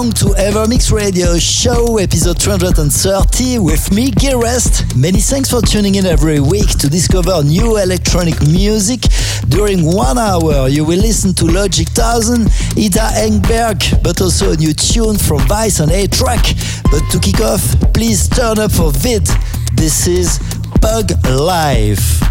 welcome to Evermix Radio Show, episode 230, with me, Gil Everest. Many thanks for tuning in every week to discover new electronic music. During one hour, you will listen to Logic 1000, Ida Engberg, but also a new tune from Vice and A-Trak. But to kick off, please turn up for Vid. This is Bug Life.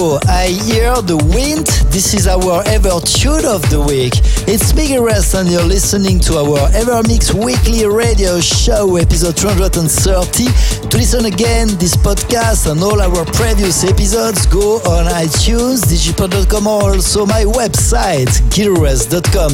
I hear the wind. This is our ever tune of the week. It's Miguel Rest, and you're listening to our Ever Mix weekly radio show, episode 230. To listen again, this podcast and all our previous episodes, go on iTunes, digipod.com, or also my website, gilrest.com.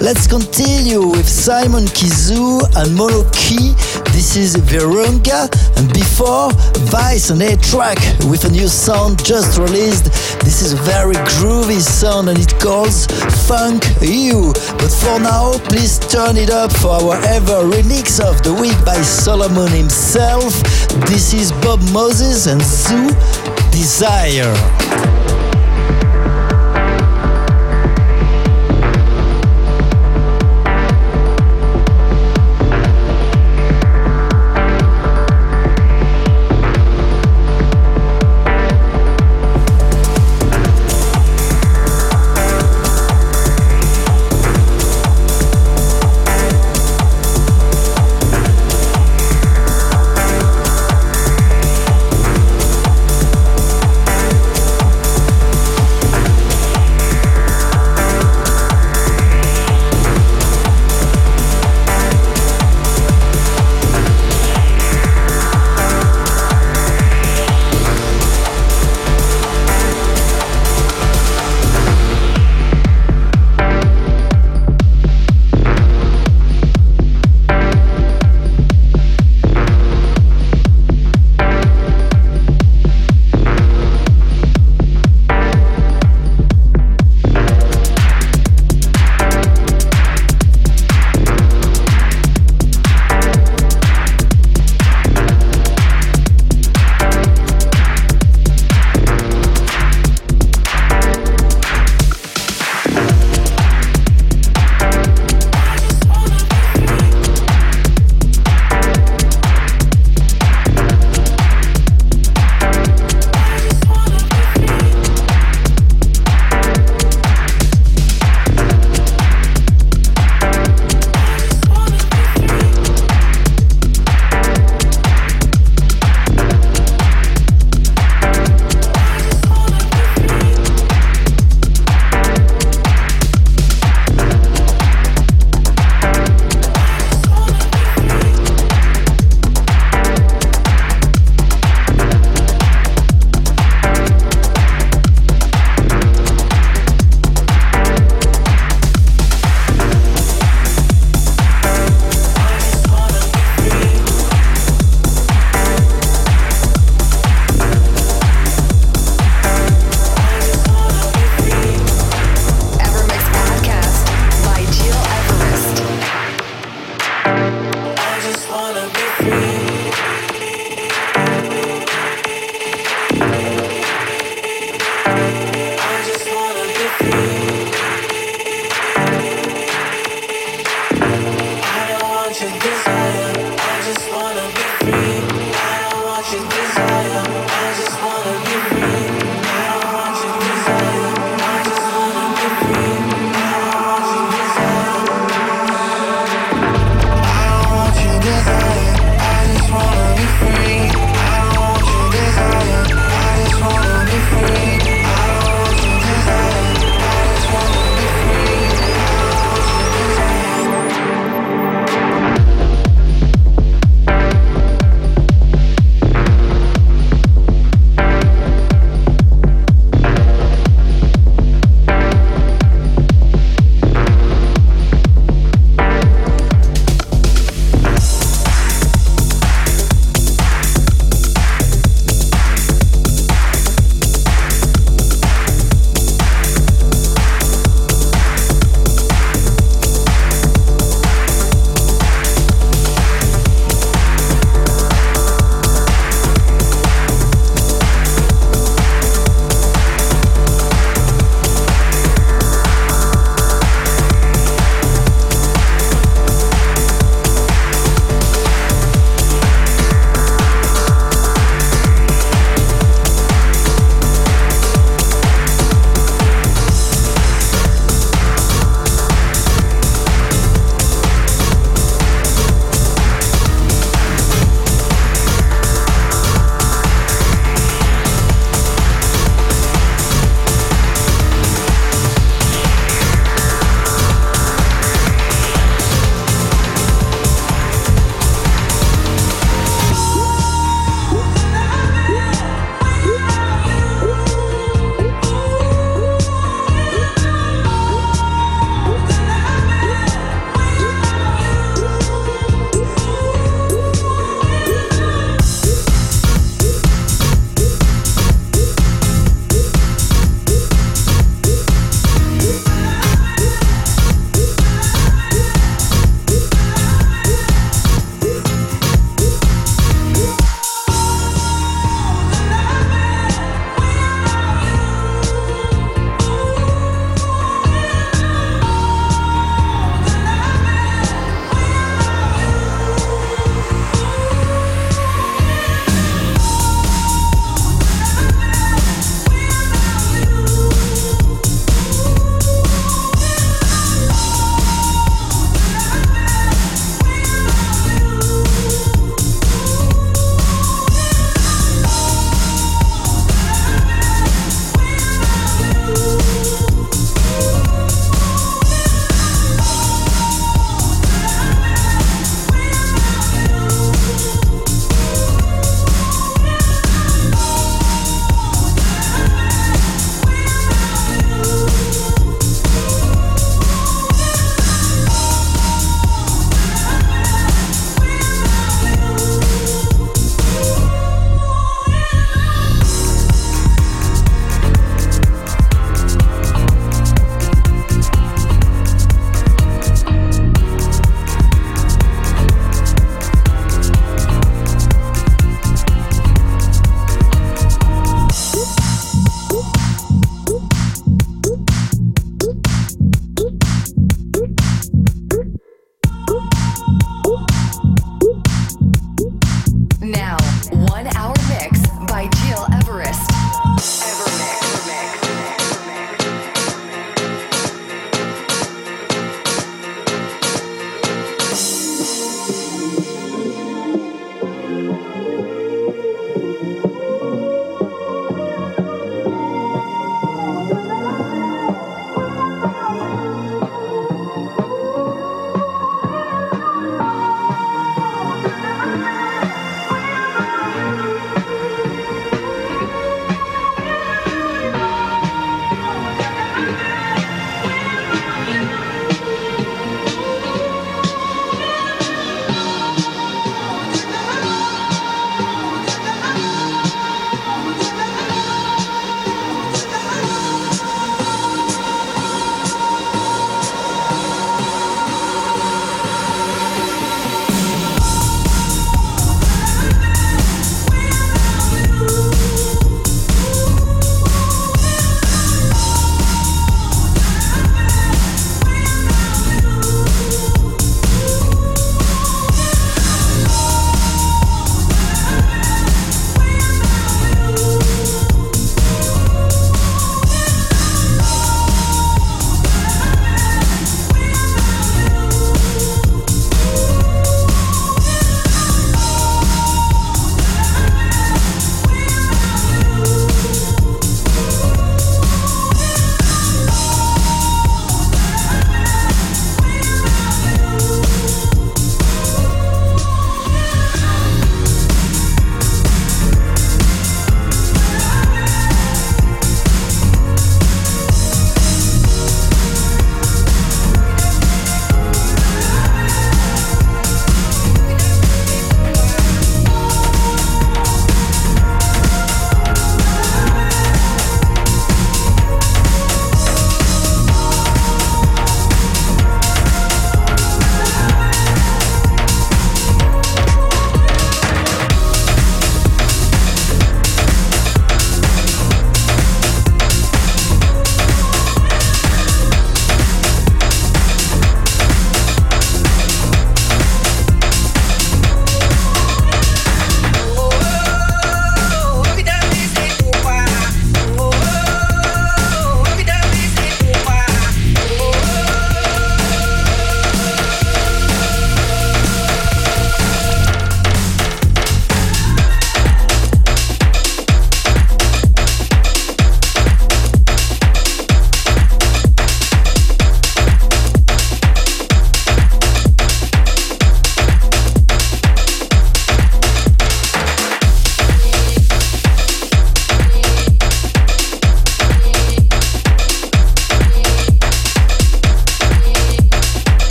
Let's continue with Simon Kizu and Mono Key. This is Verunga and before, Vice and A-Trak with a new sound just released. This is a very groovy sound and it calls Funk You. But for now, please turn it up for our ever remix of the week by Solomun himself. This is Bob Moses and ZHU Desire.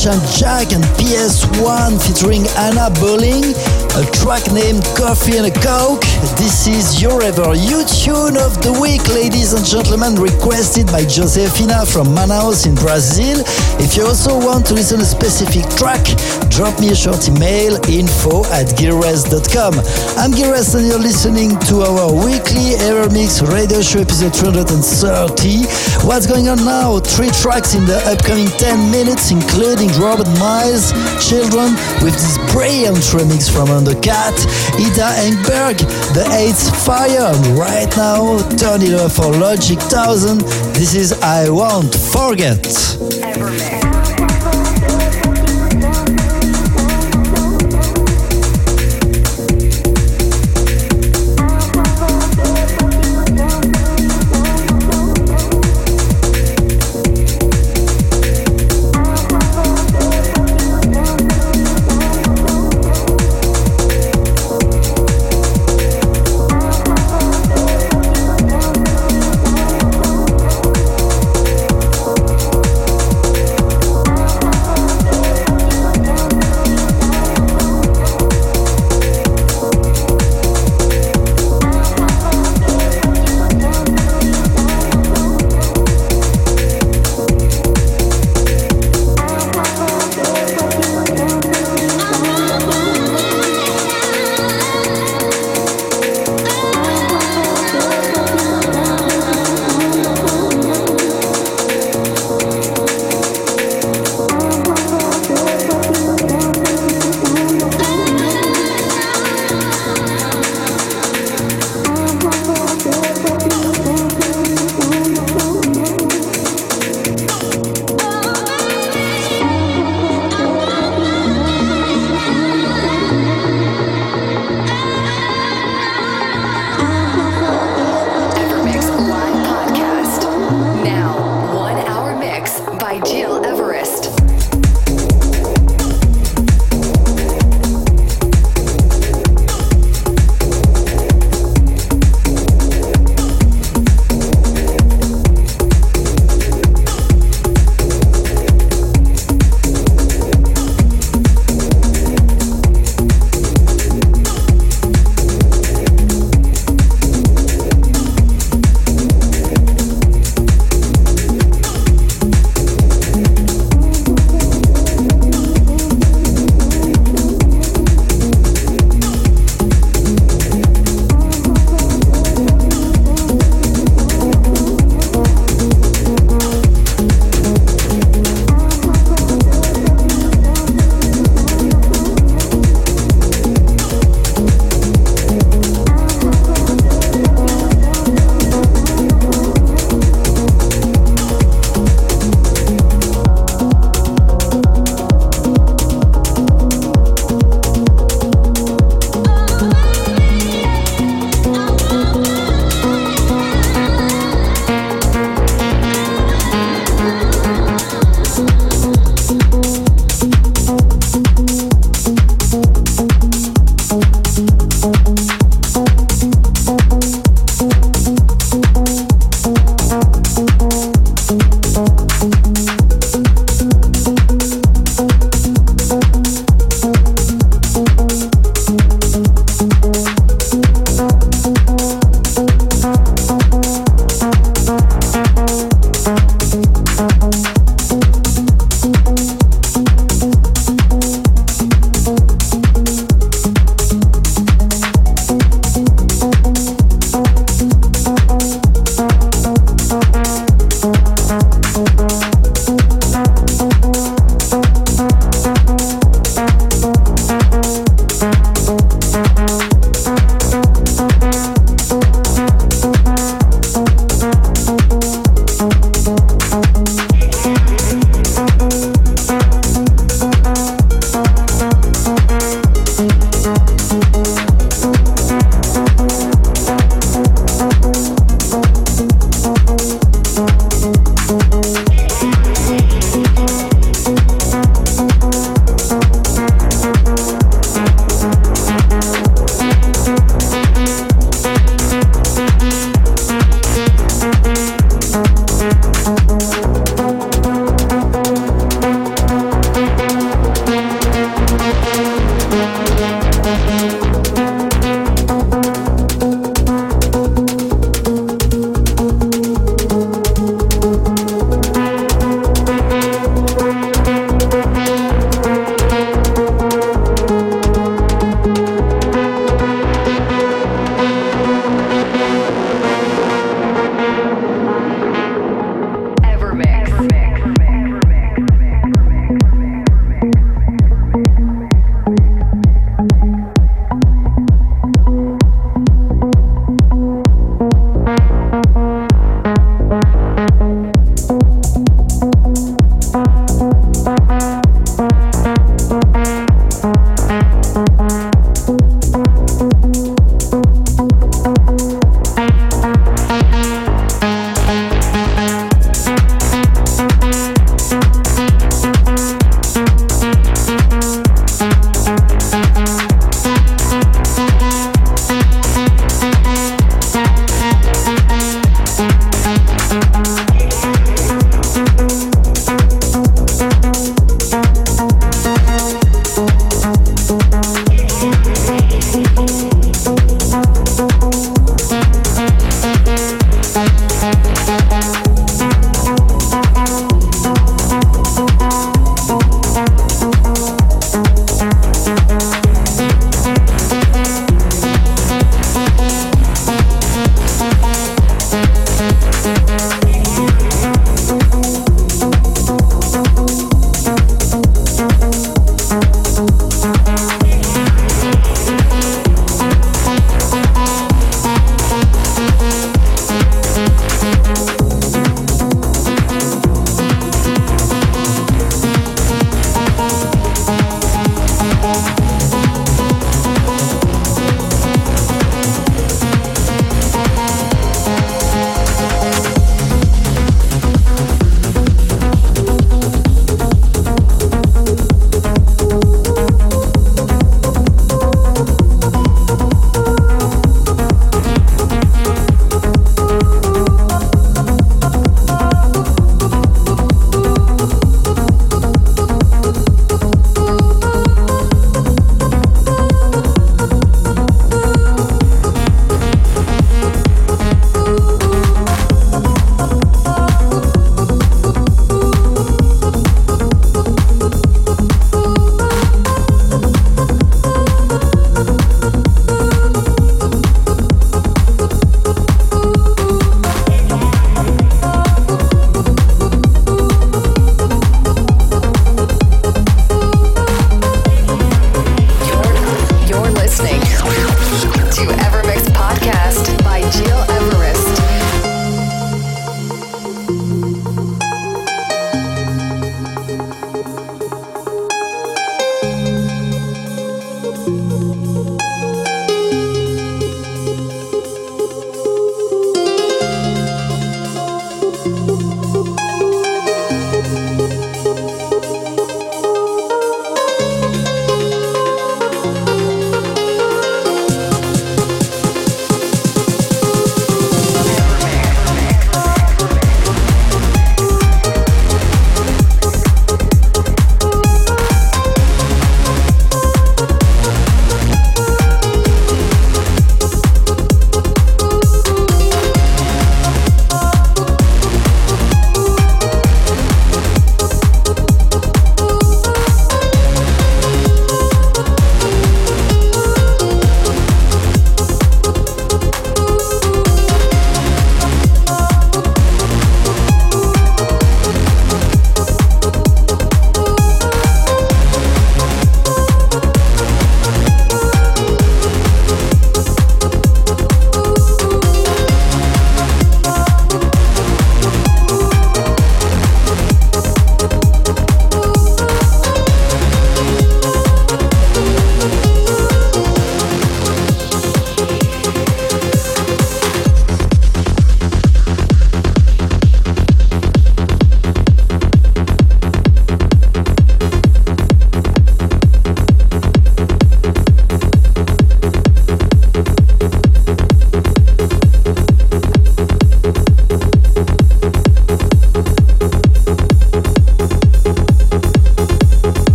PS1 featuring Anna Bowling, a track named Coffee and a Coke. This is your ever you tune of the week, ladies and gentlemen, requested by Josefina from Manaus in Brazil. If you also want to listen a specific track, drop me a short email info at gileverest.com. I'm Gil Everest and you're listening to our weekly EverMix radio show episode 230. What's going on now? Three tracks in the upcoming 10 minutes, including Robert Miles, Children, with this brilliant remix from Undercatt, Ida Engberg, The Eighth Fire, and right now, turn it up for Logic 1000. This is I Won't Forget.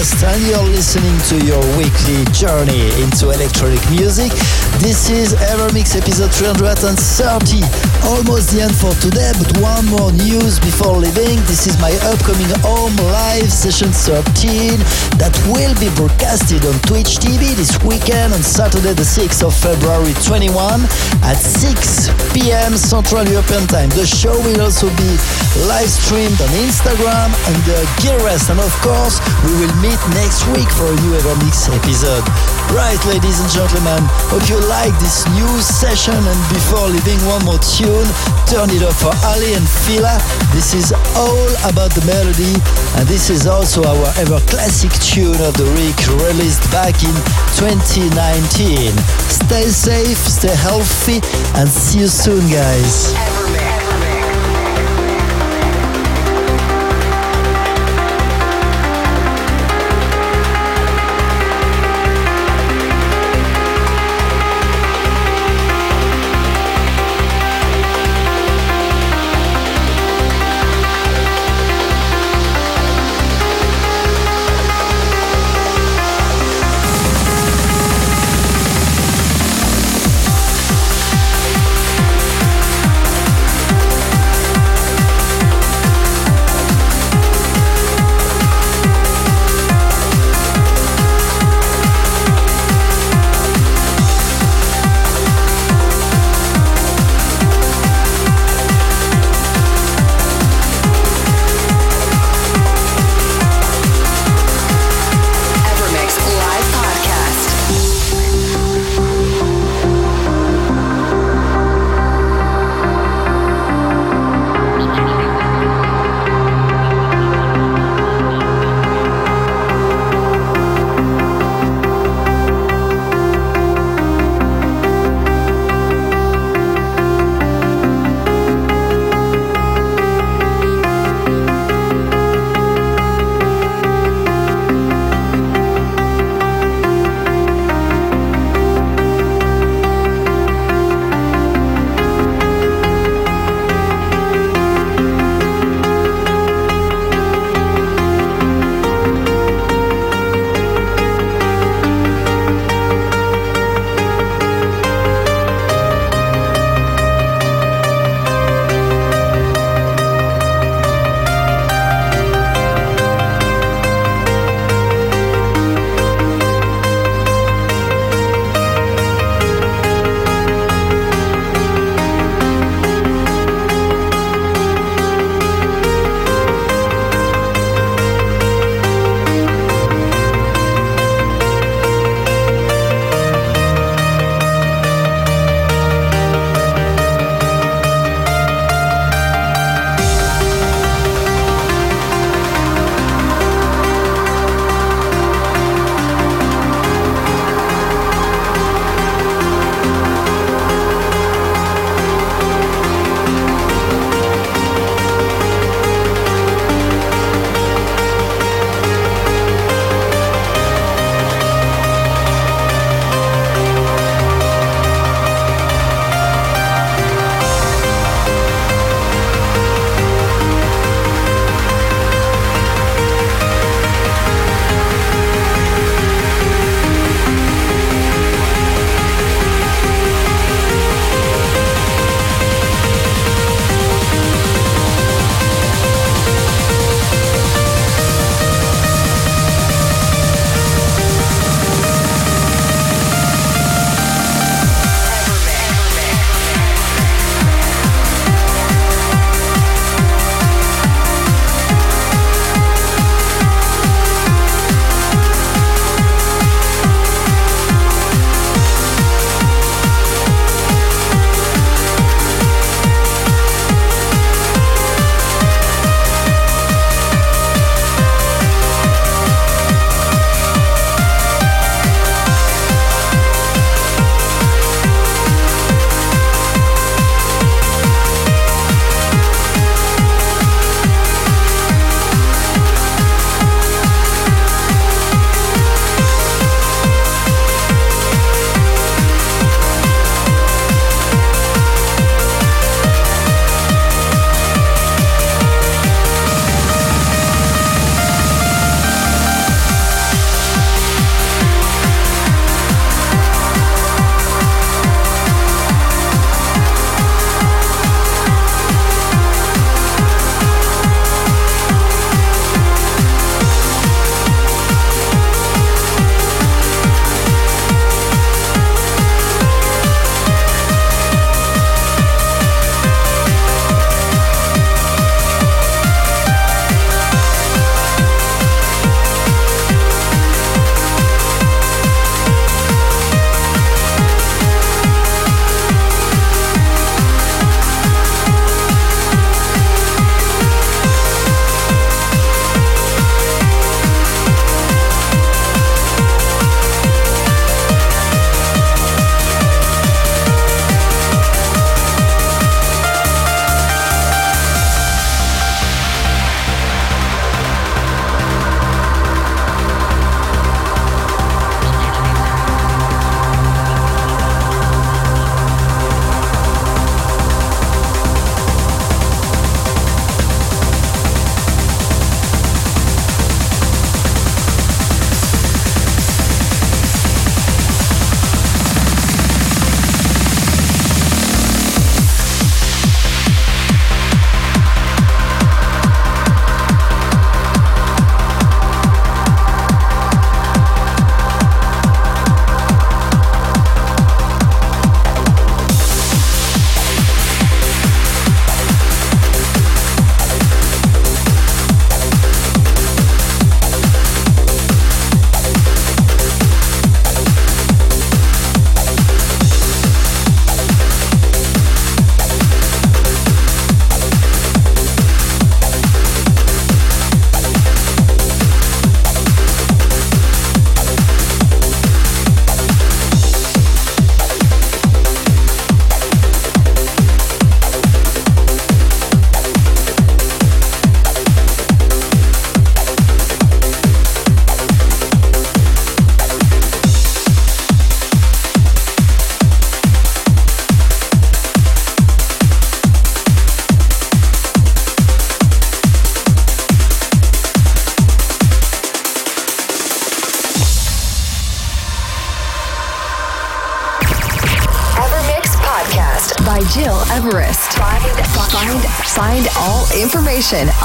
Rest and you're listening to your weekly journey into electronic music. This is Evermix episode 330. Almost the end for today, but one more news before leaving. This is my upcoming Home Live Session 13 that will be broadcasted on Twitch TV this weekend on Saturday the 6th of February 21 at 6 p.m. Central European Time. The show will also be live streamed on Instagram under Gil Everest. And of course, we will meet next week for a new Evermix episode. Right, ladies and gentlemen, hope you like this new session. And before leaving one more tune, turn it up for Aly and Fila. This is all about the melody. And this is also our ever classic tune of the week released back in 2019. Stay safe, stay healthy, and see you soon, guys.